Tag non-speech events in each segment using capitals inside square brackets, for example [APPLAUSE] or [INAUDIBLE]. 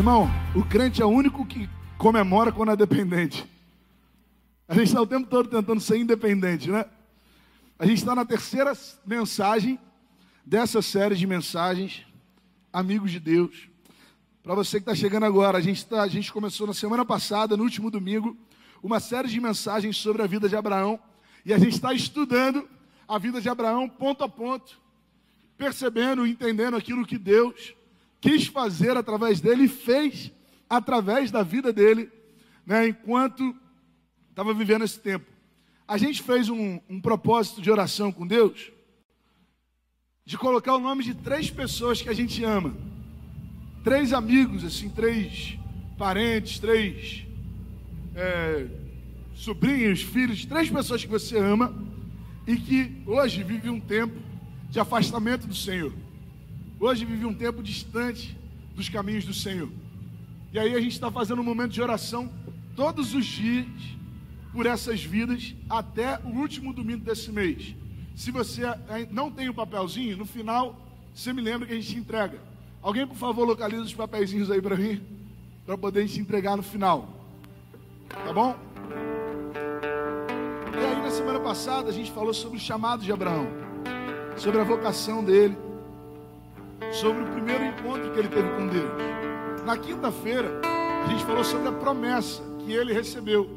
Irmão, o crente é o único que comemora quando é dependente. A gente está o tempo todo tentando ser independente, né? A gente está na terceira mensagem dessa série de mensagens, Amigos de Deus. Para você que está chegando agora, a gente, tá, a gente começou na semana passada, no último domingo, uma série de mensagens sobre a vida de Abraão. E a gente está estudando a vida de Abraão ponto a ponto, percebendo, entendendo aquilo que Deus quis fazer através dele e fez através da vida dele, né, enquanto estava vivendo esse tempo. A gente fez um, um propósito de oração com Deus, de colocar o nome de três pessoas que a gente ama, três amigos, assim, três parentes, três é, sobrinhos, filhos, três pessoas que você ama e que hoje vive um tempo de afastamento do Senhor. Hoje vive um tempo distante dos caminhos do Senhor. E aí a gente está fazendo um momento de oração todos os dias por essas vidas até o último domingo desse mês. Se você não tem o papelzinho, no final você me lembra que a gente entrega. Alguém, por favor, localiza os papeizinhos aí para mim, para poder a gente entregar no final. Tá bom? E aí na semana passada a gente falou sobre o chamado de Abraão, sobre a vocação dele sobre o primeiro encontro que ele teve com Deus. Na quinta-feira, a gente falou sobre a promessa que ele recebeu.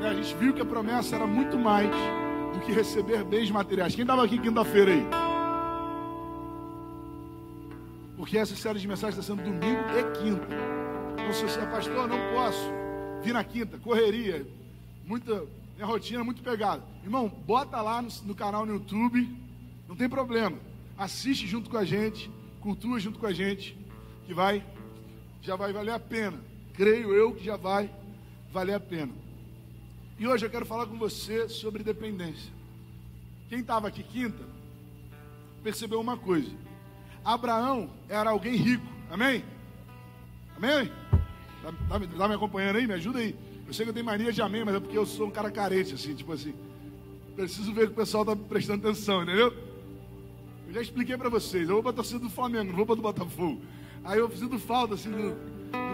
A gente viu que a promessa era muito mais do que receber bens materiais. Quem estava aqui quinta-feira aí? Porque essa série de mensagens está sendo domingo e quinta. Então, se você é pastor, não posso vir na quinta, correria, muita minha rotina é muito pegada. Irmão, bota lá no, no canal no YouTube, não tem problema. Assiste junto com a gente cultua junto com a gente, que vai, já vai valer a pena. Creio eu que já vai valer a pena. E hoje eu quero falar com você sobre dependência. Quem estava aqui quinta, percebeu uma coisa. Abraão era alguém rico, amém? Amém? Está tá, tá me acompanhando aí? Me ajuda aí. Eu sei que eu tenho mania de amém, mas é porque eu sou um cara carente, assim, tipo assim. Preciso ver que o pessoal está prestando atenção, entendeu? Eu já expliquei para vocês. Eu vou para a torcida do Flamengo, não vou para do Botafogo. Aí eu sinto falta, assim, do,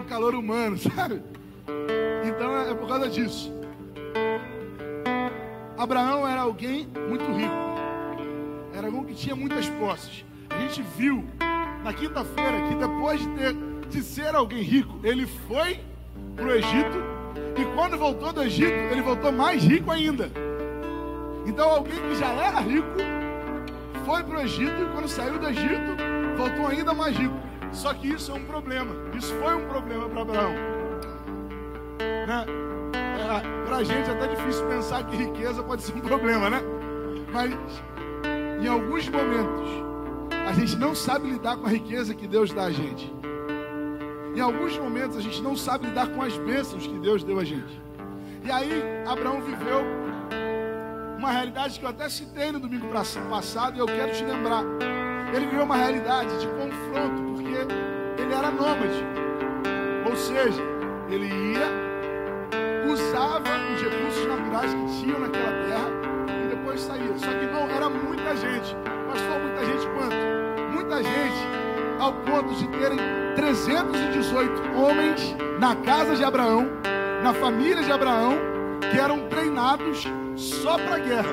calor humano, [LAUGHS] sabe? Então é, é por causa disso. Abraão era alguém muito rico. Era alguém que tinha muitas posses. A gente viu na quinta-feira que depois de, ter, de ser alguém rico, ele foi para o Egito. E quando voltou do Egito, ele voltou mais rico ainda. Então alguém que já era rico foi para o Egito e quando saiu do Egito, voltou ainda mais rico. Só que isso é um problema. Isso foi um problema para Abraão. Né? É, para a gente é até difícil pensar que riqueza pode ser um problema, né? Mas em alguns momentos a gente não sabe lidar com a riqueza que Deus dá a gente. Em alguns momentos a gente não sabe lidar com as bênçãos que Deus deu a gente. E aí Abraão viveu uma realidade que eu até citei no domingo passado e eu quero te lembrar. Ele viveu uma realidade de confronto, porque ele era nômade. Ou seja, ele ia, usava os recursos naturais que tinham naquela terra e depois saía. Só que não, era muita gente. Pastor, muita gente quanto? Muita gente, ao ponto de terem 318 homens na casa de Abraão, na família de Abraão, que eram treinados só para guerra.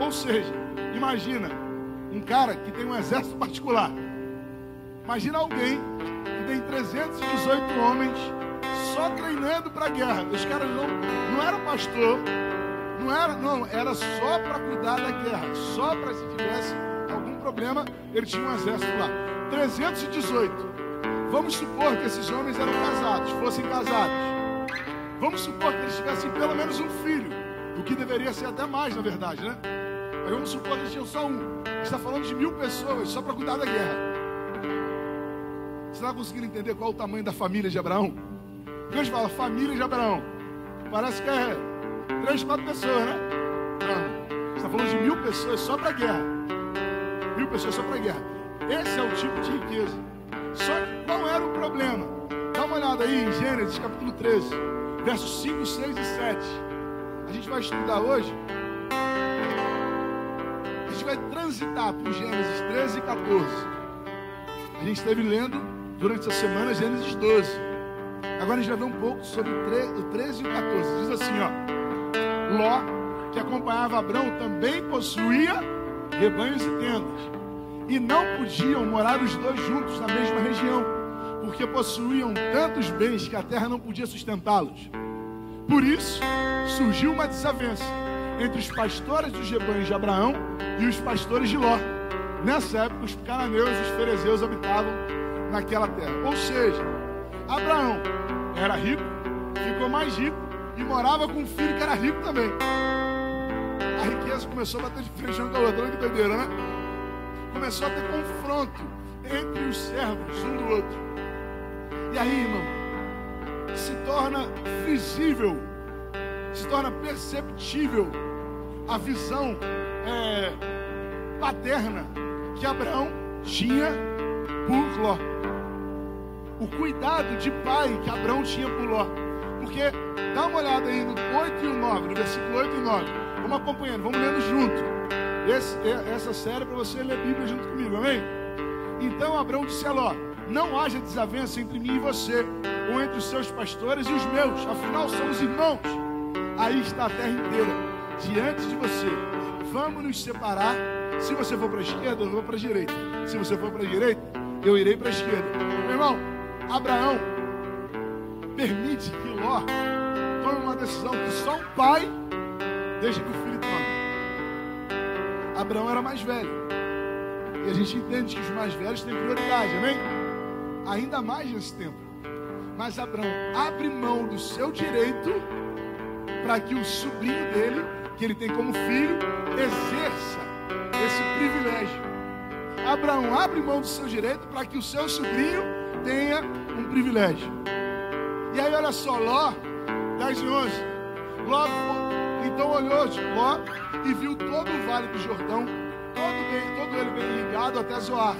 Ou seja, imagina um cara que tem um exército particular. Imagina alguém que tem 318 homens só treinando para guerra. Os caras não, não eram pastor, não era, não, era só para cuidar da guerra, só para se tivesse algum problema, ele tinha um exército lá. 318. Vamos supor que esses homens eram casados, fossem casados. Vamos supor que eles tivessem pelo menos um filho. O que deveria ser até mais, na verdade, né? Mas vamos supor que eles tinham só um. está falando de mil pessoas só para cuidar da guerra. Você está conseguindo entender qual é o tamanho da família de Abraão? Deus fala família de Abraão. Parece que é três, quatro pessoas, né? Não. está falando de mil pessoas só para guerra. Mil pessoas só para guerra. Esse é o tipo de riqueza. Só que qual era o problema? Dá uma olhada aí em Gênesis capítulo 13, versos 5, 6 e 7 gente vai estudar hoje, a gente vai transitar por Gênesis 13 e 14. A gente esteve lendo durante essa semana Gênesis 12. Agora a gente vai ver um pouco sobre o 13 e o 14. Diz assim, ó. Ló, que acompanhava Abraão, também possuía rebanhos e tendas. E não podiam morar os dois juntos na mesma região, porque possuíam tantos bens que a terra não podia sustentá-los. Por isso, surgiu uma desavença entre os pastores dos rebanhos de Abraão e os pastores de Ló. Nessa época, os cananeus e os ferezeus habitavam naquela terra. Ou seja, Abraão era rico, ficou mais rico e morava com um filho que era rico também. A riqueza começou a bater de frente com a outra, que doideira, né? Começou a ter confronto entre os servos um do outro. E aí, irmão, se torna visível, se torna perceptível a visão é, paterna que Abraão tinha por Ló. O cuidado de pai que Abraão tinha por Ló. Porque dá uma olhada aí no 8 e o 9, no versículo 8 e 9. Vamos acompanhando, vamos lendo junto. Esse, essa série é para você ler a Bíblia junto comigo, amém? Então Abraão disse a Ló: Não haja desavença entre mim e você, ou entre os seus pastores e os meus, afinal somos irmãos. Aí está a terra inteira diante de você. Vamos nos separar. Se você for para a esquerda, eu vou para a direita. Se você for para a direita, eu irei para a esquerda. Meu irmão, Abraão permite que Ló tome uma decisão que só um pai deixa que o filho tome. Abraão era mais velho. E a gente entende que os mais velhos têm prioridade, amém? Ainda mais nesse tempo. Mas Abraão abre mão do seu direito para que o sobrinho dele, que ele tem como filho, exerça esse privilégio. Abraão abre mão do seu direito para que o seu sobrinho tenha um privilégio. E aí, olha só, Ló, 10 e 11. Ló, então olhou Ló e viu todo o vale do Jordão, todo, bem, todo ele bem ligado até Zoar.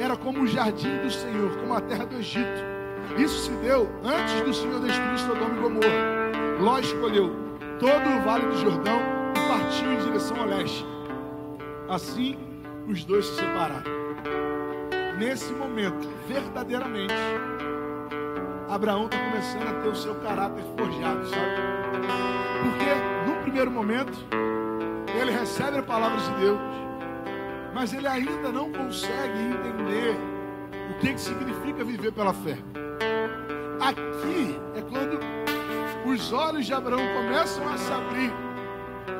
Era como o jardim do Senhor, como a terra do Egito isso se deu antes do Senhor destruir Sodoma e Gomorra. Ló escolheu todo o vale do Jordão e partiu em direção ao leste. Assim, os dois se separaram. Nesse momento, verdadeiramente, Abraão está começando a ter o seu caráter forjado, sabe? Porque, no primeiro momento, ele recebe a palavra de Deus, mas ele ainda não consegue entender o que, que significa viver pela fé. Aqui é quando os olhos de Abraão começam a se abrir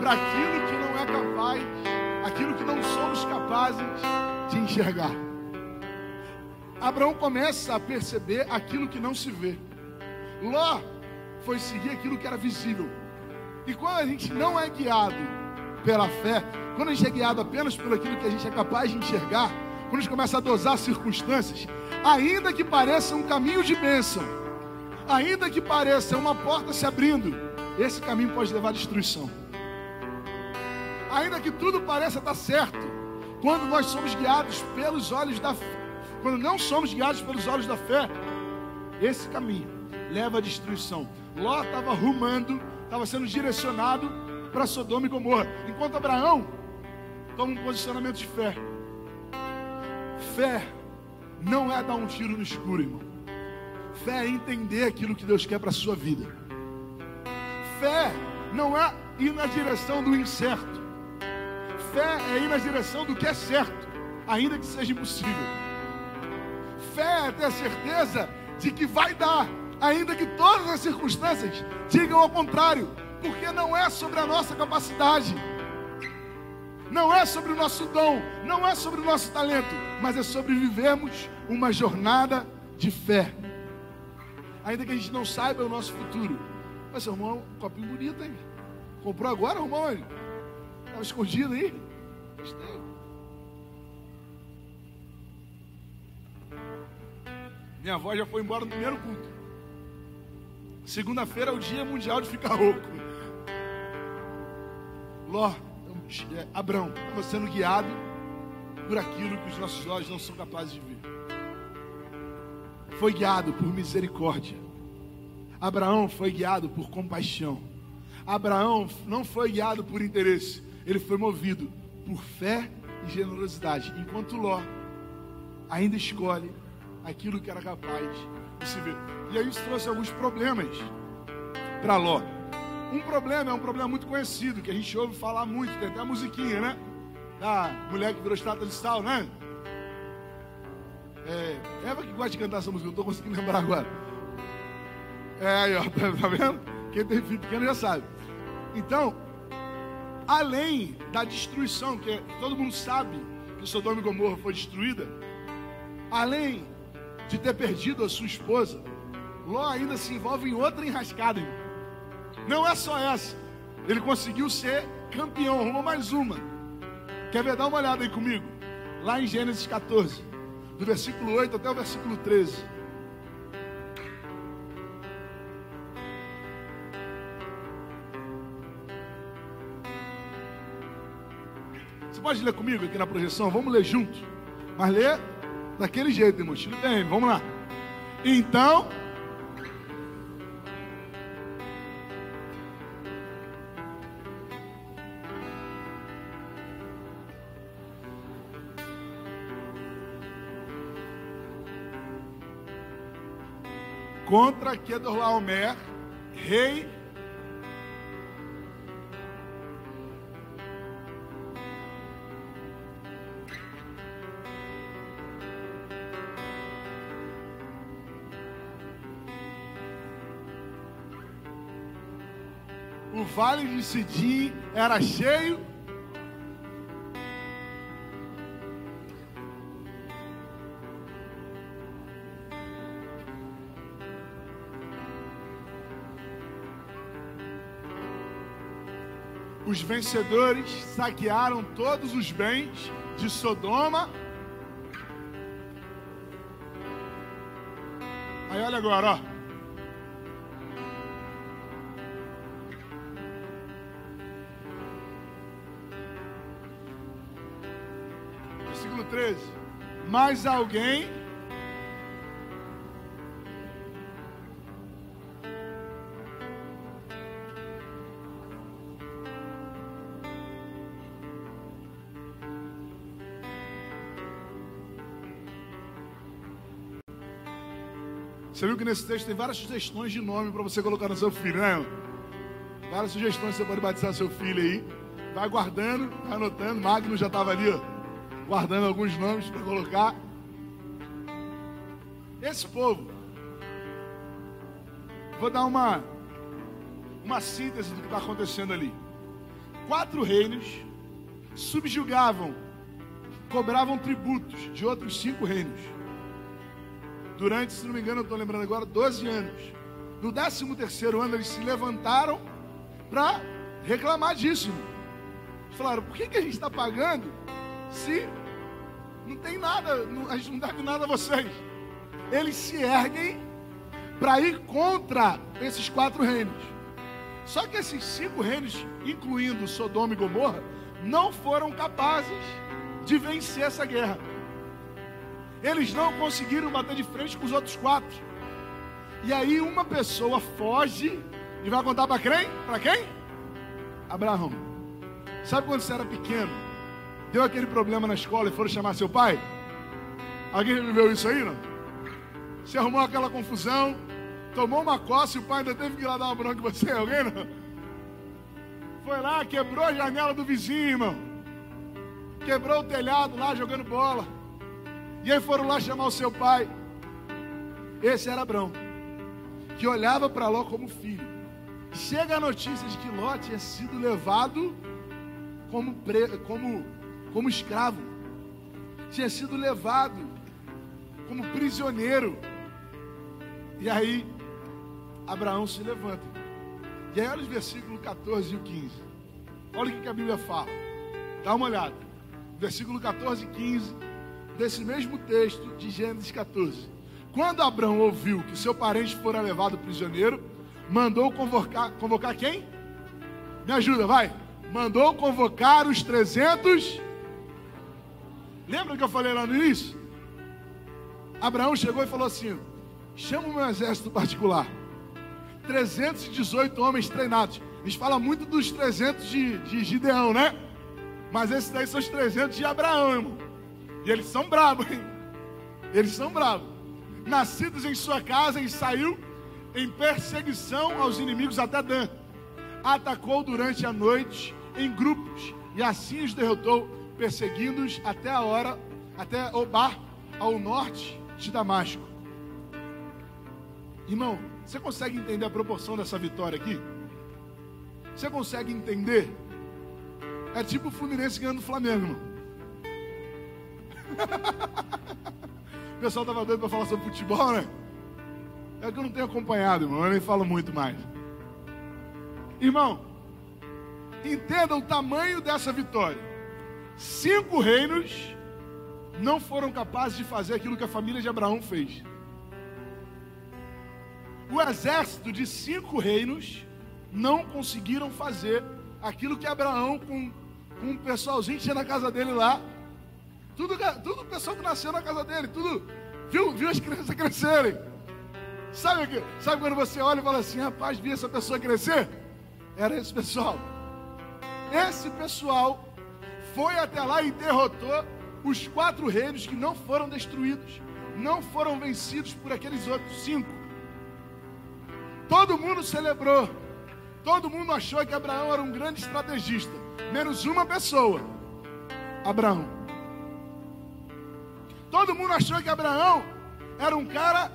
para aquilo que não é capaz, aquilo que não somos capazes de enxergar. Abraão começa a perceber aquilo que não se vê. Ló foi seguir aquilo que era visível. E quando a gente não é guiado pela fé, quando a gente é guiado apenas por aquilo que a gente é capaz de enxergar, quando a gente começa a dosar circunstâncias, ainda que pareça um caminho de bênção, ainda que pareça uma porta se abrindo, esse caminho pode levar à destruição. Ainda que tudo pareça estar certo, quando nós somos guiados pelos olhos da fé, quando não somos guiados pelos olhos da fé, esse caminho leva à destruição. Ló estava rumando, estava sendo direcionado para Sodoma e Gomorra, enquanto Abraão toma um posicionamento de fé. Fé não é dar um tiro no escuro, irmão. Fé é entender aquilo que Deus quer para a sua vida. Fé não é ir na direção do incerto. Fé é ir na direção do que é certo, ainda que seja impossível. Fé é ter a certeza de que vai dar, ainda que todas as circunstâncias digam ao contrário, porque não é sobre a nossa capacidade, não é sobre o nosso dom, não é sobre o nosso talento, mas é sobre vivermos uma jornada de fé ainda que a gente não saiba o nosso futuro. Mas irmão, um copinho bonito, hein? Comprou agora, irmão? Estava escondido aí? Gostei. Minha avó já foi embora no primeiro culto. Segunda-feira é o dia mundial de ficar rouco. Ló, é, Abrão, estava sendo guiado por aquilo que os nossos olhos não são capazes de ver foi guiado por misericórdia. Abraão foi guiado por compaixão. Abraão não foi guiado por interesse, ele foi movido por fé e generosidade. Enquanto Ló ainda escolhe aquilo que era capaz de se ver. E aí isso trouxe alguns problemas para Ló. Um problema é um problema muito conhecido, que a gente ouve falar muito, tem até a musiquinha, né? Da mulher que virou estátua de sal, né? É, Eva que gosta de cantar essa música, não estou conseguindo lembrar agora. É aí, ó, [LAUGHS] tá, vendo? Quem tem filho pequeno já sabe. Então, além da destruição, que todo mundo sabe que Sodoma e Gomorra foi destruída, além de ter perdido a sua esposa, Ló ainda se envolve em outra enrascada. Irmão. Não é só essa. Ele conseguiu ser campeão, arrumou mais uma. Quer ver? Dá uma olhada aí comigo. Lá em Gênesis 14, do versículo 8 até o versículo 13. Você pode ler comigo aqui na projeção? Vamos ler junto. Mas ler daquele jeito, irmão. Bem, vamos lá. Então. Contra Kedorlaomer, rei o vale de Sidim era cheio. Os vencedores saquearam todos os bens de Sodoma. Aí olha agora, ó. versículo 13. Mas alguém Você viu que nesse texto tem várias sugestões de nome para você colocar no seu filho, né? Várias sugestões você pode batizar seu filho aí. Vai guardando, vai anotando. Magno já estava ali, ó guardando alguns nomes para colocar. Esse povo, vou dar uma, uma síntese do que está acontecendo ali. Quatro reinos subjugavam, cobravam tributos de outros cinco reinos. Durante, se não me engano, eu estou lembrando agora, 12 anos. No 13 terceiro ano, eles se levantaram para reclamar disso. Falaram, por que, que a gente está pagando se não tem nada, a gente não deve nada a vocês. Eles se erguem para ir contra esses quatro reinos. Só que esses cinco reinos, incluindo Sodoma e Gomorra, não foram capazes de vencer essa guerra. Eles não conseguiram bater de frente com os outros quatro. E aí uma pessoa foge e vai contar para quem? Para quem? Abraão. Sabe quando você era pequeno? Deu aquele problema na escola e foram chamar seu pai? Alguém já viveu isso aí, não? Você arrumou aquela confusão, tomou uma coça e o pai ainda teve que ir lá dar uma bronca em você, [LAUGHS] alguém não? Foi lá, quebrou a janela do vizinho, irmão. Quebrou o telhado lá jogando bola. E aí foram lá chamar o seu pai. Esse era Abrão, que olhava para Ló como filho. Chega a notícia de que Ló tinha sido levado como, pre... como como escravo, tinha sido levado como prisioneiro. E aí, Abraão se levanta. E aí, olha os versículos 14 e o 15. Olha o que a Bíblia fala. Dá uma olhada. Versículo 14 e 15 desse mesmo texto de Gênesis 14. Quando Abraão ouviu que seu parente fora levado prisioneiro, mandou convocar, convocar quem? Me ajuda, vai. Mandou convocar os 300 Lembra que eu falei lá no início? Abraão chegou e falou assim: chama o meu exército particular. 318 homens treinados. A gente fala muito dos 300 de, de Gideão, né? Mas esses daí são os 300 de Abraão, irmão. E eles são bravos, hein? Eles são bravos. nascidos em sua casa, e saiu em perseguição aos inimigos até Dan. Atacou durante a noite em grupos e assim os derrotou, perseguindo-os até a hora, até Obar, ao norte de Damasco. Irmão, você consegue entender a proporção dessa vitória aqui? Você consegue entender? É tipo o Fluminense ganhando o Flamengo, irmão. O pessoal estava doido para falar sobre futebol, né? É que eu não tenho acompanhado, irmão. Eu nem falo muito mais. Irmão, entenda o tamanho dessa vitória. Cinco reinos não foram capazes de fazer aquilo que a família de Abraão fez. O exército de cinco reinos não conseguiram fazer aquilo que Abraão, com, com um pessoalzinho que tinha na casa dele lá, tudo, tudo pessoal que nasceu na casa dele, tudo viu, viu as crianças crescerem. Sabe, sabe quando você olha e fala assim, rapaz, vi essa pessoa crescer? Era esse pessoal. Esse pessoal foi até lá e derrotou os quatro reinos que não foram destruídos, não foram vencidos por aqueles outros cinco. Todo mundo celebrou, todo mundo achou que Abraão era um grande estrategista, menos uma pessoa: Abraão. Todo mundo achou que Abraão era um cara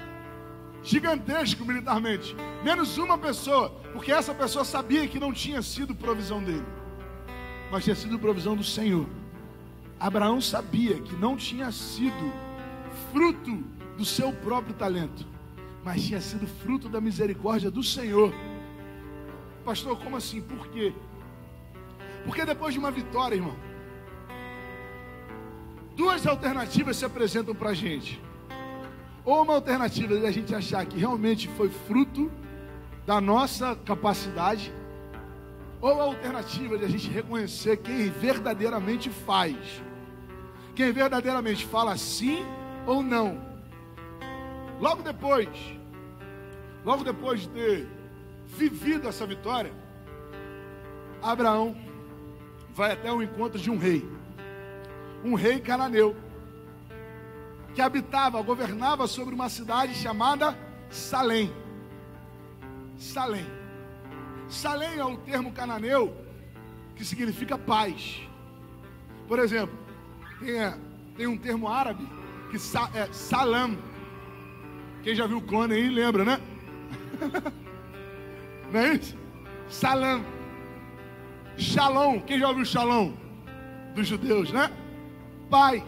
gigantesco militarmente, menos uma pessoa, porque essa pessoa sabia que não tinha sido provisão dele, mas tinha sido provisão do Senhor. Abraão sabia que não tinha sido fruto do seu próprio talento, mas tinha sido fruto da misericórdia do Senhor. Pastor, como assim? Por quê? Porque depois de uma vitória, irmão, duas alternativas se apresentam para a gente. Ou uma alternativa de a gente achar que realmente foi fruto da nossa capacidade, ou a alternativa de a gente reconhecer quem verdadeiramente faz. Quem verdadeiramente fala sim ou não. Logo depois, logo depois de ter vivido essa vitória, Abraão vai até o encontro de um rei, um rei cananeu, que habitava, governava sobre uma cidade chamada Salém. Salém. Salém é o termo cananeu que significa paz. Por exemplo, tem, é, tem um termo árabe que é salam. Quem já viu o clone aí lembra, né? [LAUGHS] Não é isso? Salam. Shalom. Quem já ouviu shalom? Dos judeus, né? Paz.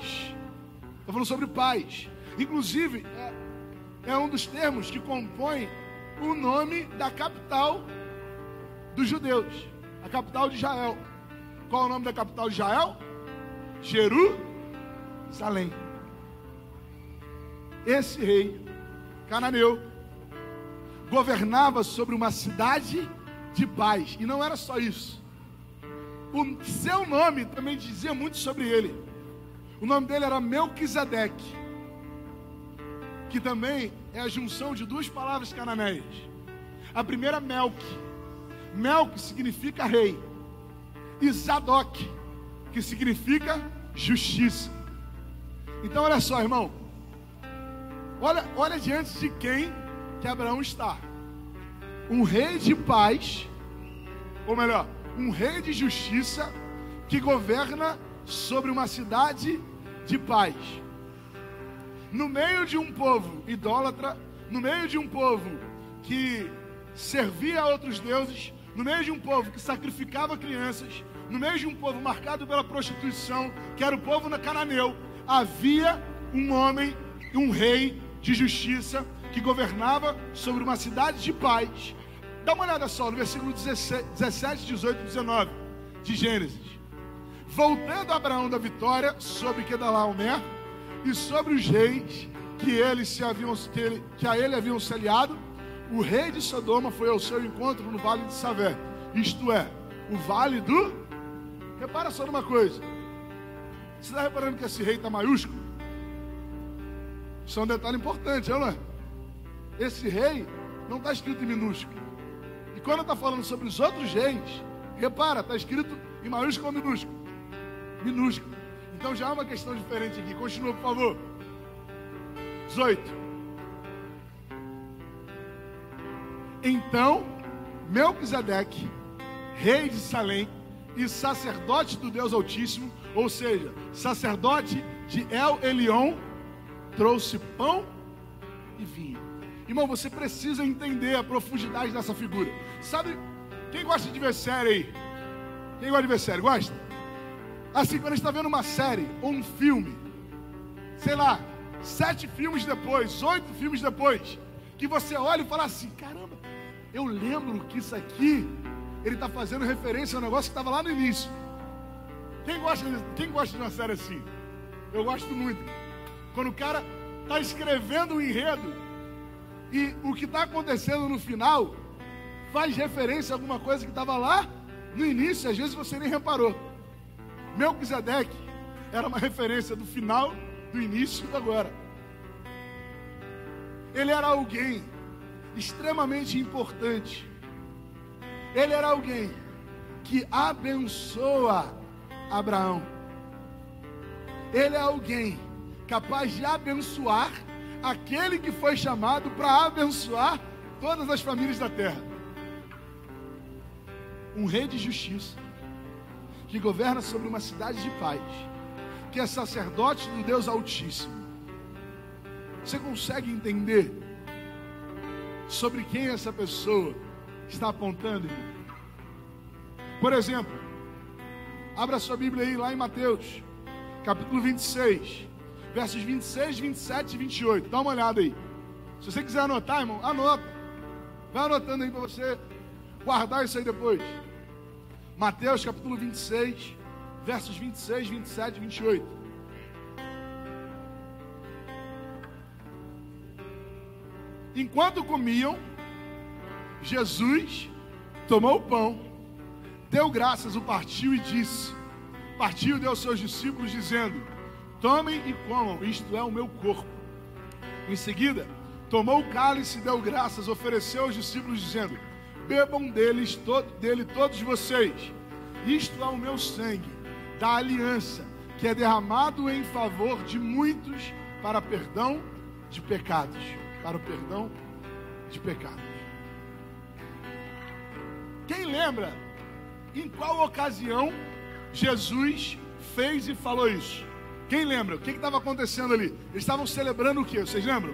Estou falando sobre paz. Inclusive, é, é um dos termos que compõe o nome da capital dos judeus. A capital de Israel. Qual é o nome da capital de Israel? Jerusalém. Esse rei cananeu governava sobre uma cidade de paz. E não era só isso. O seu nome também dizia muito sobre ele. O nome dele era Melquisedeque, que também é a junção de duas palavras cananeias. A primeira, Melk. Melk significa rei. E Zadok, que significa justiça. Então, olha só, irmão. Olha, olha diante de quem que Abraão está. Um rei de paz, ou melhor, um rei de justiça que governa sobre uma cidade de paz. No meio de um povo idólatra, no meio de um povo que servia a outros deuses, no meio de um povo que sacrificava crianças, no meio de um povo marcado pela prostituição, que era o povo na cananeu, havia um homem, um rei de justiça que governava sobre uma cidade de paz. Dá uma olhada só no versículo 17, 18 e 19 de Gênesis. Voltando Abraão da vitória sobre Kedalaomer e sobre os reis que, ele se haviam, que, ele, que a ele haviam se aliado, o rei de Sodoma foi ao seu encontro no vale de Savé, isto é, o vale do Repara só numa coisa. Você está reparando que esse rei está maiúsculo? Isso é um detalhe importante, não é? Esse rei não está escrito em minúsculo. E quando está falando sobre os outros reis, repara, está escrito em maiúsculo ou minúsculo? minúsculo. Então já é uma questão diferente aqui. Continua, por favor. 18. Então, Melquisedeque, rei de Salém e sacerdote do Deus Altíssimo, ou seja, sacerdote de El Elion, trouxe pão e vinho. Irmão, você precisa entender a profundidade dessa figura. Sabe, quem gosta de ver série aí? Quem gosta de ver série? Gosta? Assim, quando a gente está vendo uma série ou um filme, sei lá, sete filmes depois, oito filmes depois, que você olha e fala assim: caramba, eu lembro que isso aqui, ele está fazendo referência ao negócio que estava lá no início. Quem gosta, de, quem gosta de uma série assim? Eu gosto muito. Quando o cara está escrevendo o um enredo e o que está acontecendo no final faz referência a alguma coisa que estava lá no início, às vezes você nem reparou. Melquisedeque era uma referência do final, do início e do agora. Ele era alguém extremamente importante. Ele era alguém que abençoa Abraão. Ele é alguém capaz de abençoar aquele que foi chamado para abençoar todas as famílias da terra. Um rei de justiça que governa sobre uma cidade de paz, que é sacerdote do Deus Altíssimo. Você consegue entender sobre quem essa pessoa está apontando? Por exemplo, abra sua Bíblia aí lá em Mateus, capítulo 26, versos 26, 27 e 28. Dá uma olhada aí. Se você quiser anotar, irmão, anota. Vai anotando aí para você guardar isso aí depois. Mateus capítulo 26, versos 26, 27 e 28. Enquanto comiam, Jesus tomou o pão, deu graças, o partiu e disse: Partiu deu aos seus discípulos, dizendo: Tomem e comam, isto é o meu corpo. Em seguida, tomou o cálice, deu graças, ofereceu aos discípulos, dizendo: Bebam deles, todo, dele todos vocês. Isto é o meu sangue, da aliança, que é derramado em favor de muitos para perdão de pecados para o perdão de pecados. Quem lembra em qual ocasião Jesus fez e falou isso? Quem lembra? O que estava acontecendo ali? Eles estavam celebrando o que? Vocês lembram?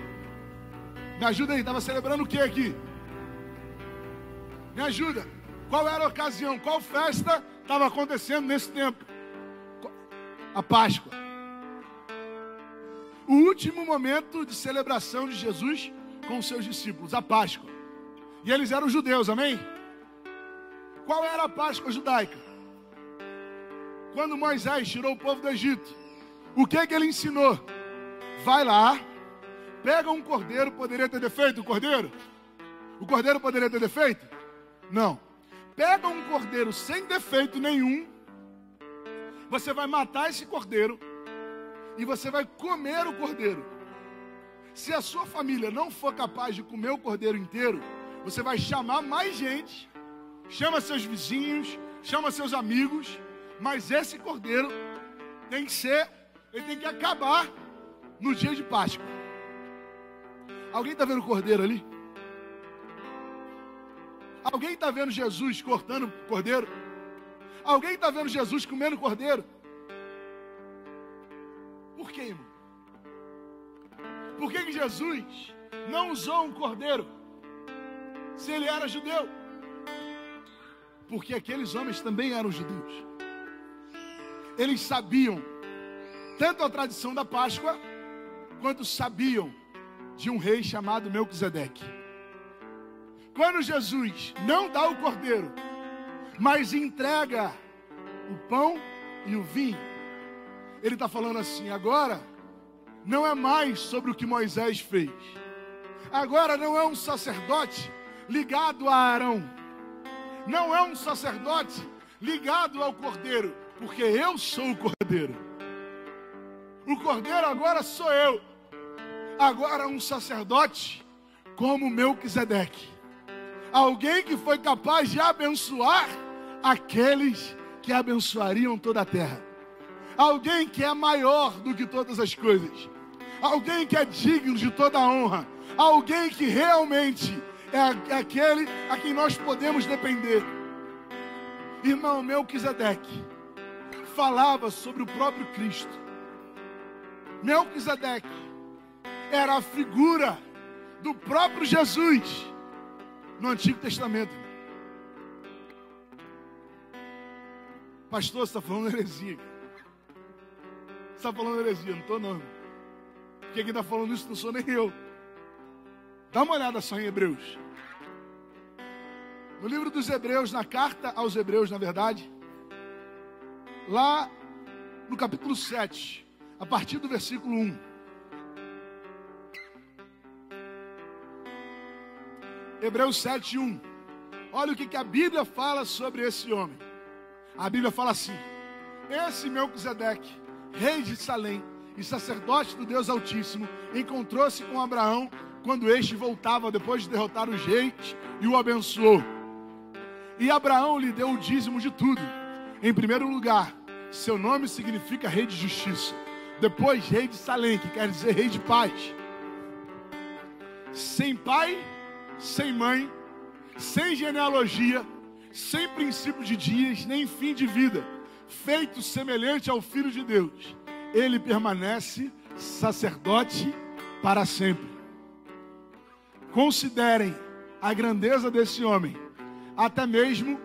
Me ajuda aí, estava celebrando o que aqui? Me ajuda. Qual era a ocasião? Qual festa estava acontecendo nesse tempo? A Páscoa o último momento de celebração de Jesus com seus discípulos, a Páscoa. E eles eram judeus, amém? Qual era a Páscoa judaica? Quando Moisés tirou o povo do Egito, o que que ele ensinou? Vai lá, pega um cordeiro, poderia ter defeito o cordeiro? O cordeiro poderia ter defeito? Não. Pega um cordeiro sem defeito nenhum, você vai matar esse cordeiro e você vai comer o cordeiro. Se a sua família não for capaz de comer o cordeiro inteiro, você vai chamar mais gente, chama seus vizinhos, chama seus amigos, mas esse cordeiro tem que ser, ele tem que acabar no dia de Páscoa. Alguém está vendo o cordeiro ali? Alguém está vendo Jesus cortando cordeiro? Alguém está vendo Jesus comendo cordeiro? Por quê, irmão? Por que, que Jesus não usou um cordeiro se ele era judeu? Porque aqueles homens também eram judeus. Eles sabiam tanto a tradição da Páscoa, quanto sabiam de um rei chamado Melquisedeque. Quando Jesus não dá o cordeiro, mas entrega o pão e o vinho, ele está falando assim: agora não é mais sobre o que Moisés fez. Agora não é um sacerdote ligado a Arão. Não é um sacerdote ligado ao cordeiro, porque eu sou o cordeiro. O cordeiro agora sou eu. Agora um sacerdote como Melquisedeque. Alguém que foi capaz de abençoar aqueles que abençoariam toda a terra alguém que é maior do que todas as coisas, alguém que é digno de toda a honra, alguém que realmente é, é aquele a quem nós podemos depender. Irmão Melquisedeque falava sobre o próprio Cristo. Melquisedeque era a figura do próprio Jesus no Antigo Testamento. Pastor, você está falando heresia. Você está falando heresia, não estou não. Quem está falando isso não sou nem eu. Dá uma olhada só em Hebreus. No livro dos Hebreus, na carta aos Hebreus, na verdade, lá no capítulo 7, a partir do versículo 1. Hebreus 7, 1. Olha o que, que a Bíblia fala sobre esse homem. A Bíblia fala assim: Esse Melquisedeque, rei de Salém e sacerdote do Deus Altíssimo, encontrou-se com Abraão quando este voltava depois de derrotar os reis e o abençoou. E Abraão lhe deu o dízimo de tudo. Em primeiro lugar, seu nome significa rei de justiça. Depois, rei de Salém, que quer dizer rei de paz. Sem pai, sem mãe, sem genealogia, sem princípio de dias, nem fim de vida, feito semelhante ao Filho de Deus, ele permanece sacerdote para sempre. Considerem a grandeza desse homem, até mesmo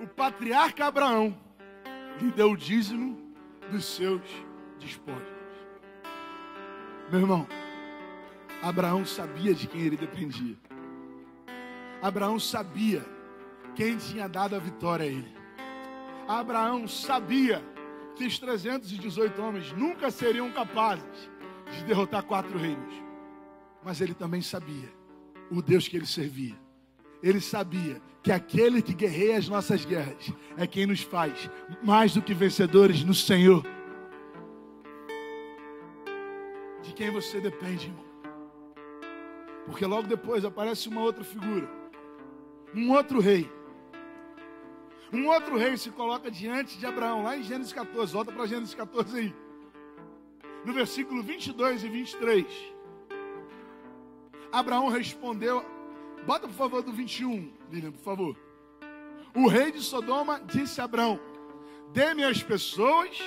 o patriarca Abraão lhe deu o dízimo dos seus despojos. Meu irmão, Abraão sabia de quem ele dependia. Abraão sabia quem tinha dado a vitória a ele. Abraão sabia que os 318 homens nunca seriam capazes de derrotar quatro reinos. Mas ele também sabia o Deus que ele servia. Ele sabia que aquele que guerreia as nossas guerras é quem nos faz mais do que vencedores no Senhor. De quem você depende, irmão? Porque logo depois aparece uma outra figura, um outro rei. Um outro rei se coloca diante de Abraão, lá em Gênesis 14. Volta para Gênesis 14 aí. No versículo 22 e 23. Abraão respondeu Bota por favor do 21, Lilian, por favor. O rei de Sodoma disse a Abraão: Dê-me as pessoas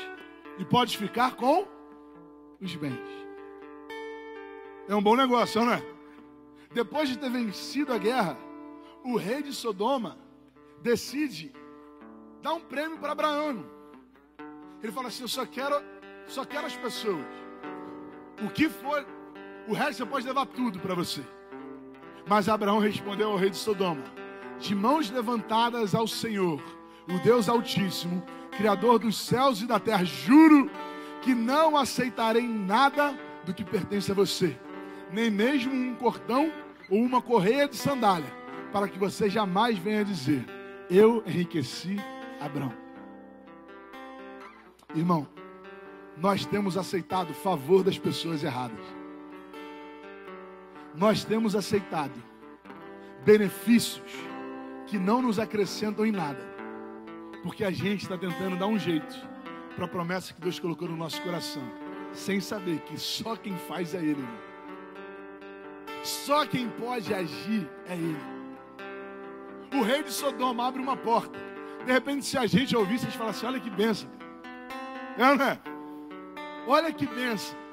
e pode ficar com os bens. É um bom negócio, não é? Depois de ter vencido a guerra, o rei de Sodoma decide dar um prêmio para Abraão. Ele fala assim: Eu só quero, só quero as pessoas. O que for, o resto você pode levar tudo para você. Mas Abraão respondeu ao rei de Sodoma: De mãos levantadas ao Senhor, o Deus Altíssimo, Criador dos céus e da terra, juro que não aceitarei nada do que pertence a você, nem mesmo um cordão ou uma correia de sandália, para que você jamais venha dizer: Eu enriqueci Abraão. Irmão, nós temos aceitado o favor das pessoas erradas nós temos aceitado benefícios que não nos acrescentam em nada, porque a gente está tentando dar um jeito para a promessa que Deus colocou no nosso coração, sem saber que só quem faz é Ele. Só quem pode agir é Ele. O rei de Sodoma abre uma porta. De repente, se a gente ouvisse, a gente fala assim: olha que benção. É, não é? Olha que benção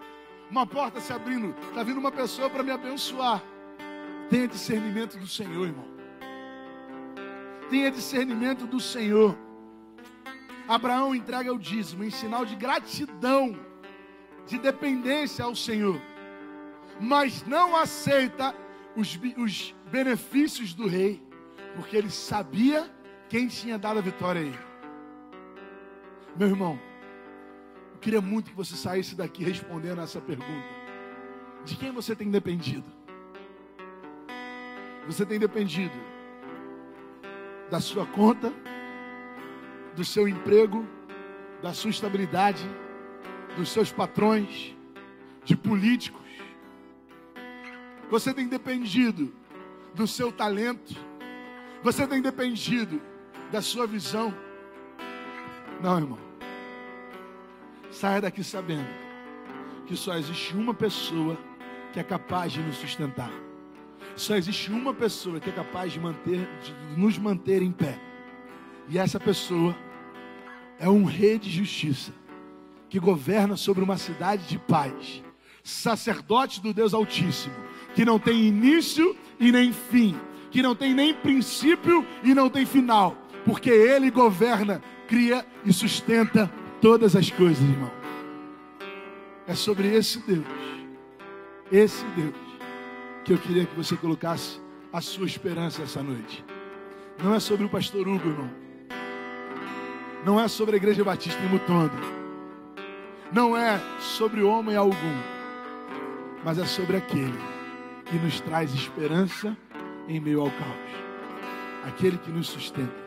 uma porta se abrindo, está vindo uma pessoa para me abençoar. Tenha discernimento do Senhor, irmão. Tenha discernimento do Senhor. Abraão entrega o dízimo em sinal de gratidão, de dependência ao Senhor, mas não aceita os, os benefícios do rei, porque ele sabia quem tinha dado a vitória a ele. Meu irmão, queria muito que você saísse daqui respondendo essa pergunta: De quem você tem dependido? Você tem dependido da sua conta, do seu emprego, da sua estabilidade, dos seus patrões, de políticos. Você tem dependido do seu talento. Você tem dependido da sua visão. Não, irmão. Saia daqui sabendo que só existe uma pessoa que é capaz de nos sustentar. Só existe uma pessoa que é capaz de, manter, de nos manter em pé. E essa pessoa é um rei de justiça que governa sobre uma cidade de paz, sacerdote do Deus Altíssimo, que não tem início e nem fim, que não tem nem princípio e não tem final, porque ele governa, cria e sustenta todas as coisas, irmão. É sobre esse Deus, esse Deus, que eu queria que você colocasse a sua esperança essa noite. Não é sobre o pastor Hugo, irmão. Não é sobre a Igreja Batista em Mutondo. Não é sobre homem algum. Mas é sobre aquele que nos traz esperança em meio ao caos. Aquele que nos sustenta.